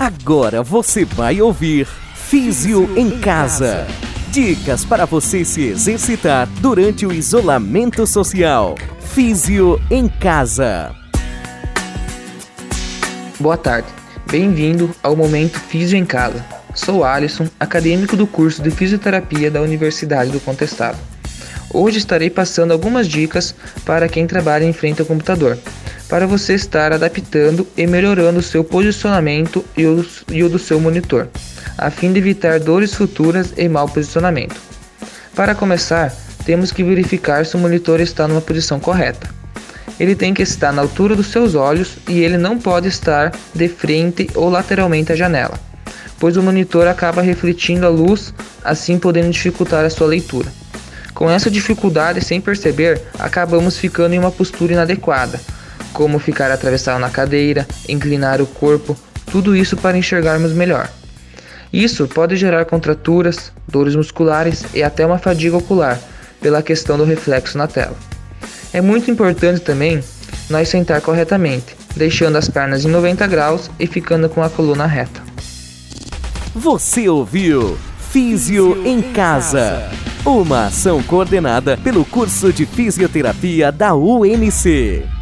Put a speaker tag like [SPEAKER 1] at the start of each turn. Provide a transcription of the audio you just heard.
[SPEAKER 1] Agora você vai ouvir Físio em Casa. Dicas para você se exercitar durante o isolamento social. Físio em Casa.
[SPEAKER 2] Boa tarde. Bem-vindo ao Momento Físio em Casa. Sou Alisson, acadêmico do curso de Fisioterapia da Universidade do Contestado. Hoje estarei passando algumas dicas para quem trabalha em frente ao computador, para você estar adaptando e melhorando o seu posicionamento e o, e o do seu monitor, a fim de evitar dores futuras e mau posicionamento. Para começar, temos que verificar se o monitor está numa posição correta. Ele tem que estar na altura dos seus olhos e ele não pode estar de frente ou lateralmente à janela pois o monitor acaba refletindo a luz, assim podendo dificultar a sua leitura. Com essa dificuldade, sem perceber, acabamos ficando em uma postura inadequada, como ficar atravessado na cadeira, inclinar o corpo, tudo isso para enxergarmos melhor. Isso pode gerar contraturas, dores musculares e até uma fadiga ocular, pela questão do reflexo na tela. É muito importante também nós sentar corretamente, deixando as pernas em 90 graus e ficando com a coluna reta.
[SPEAKER 1] Você ouviu Físio em Casa. Uma ação coordenada pelo curso de fisioterapia da UNC.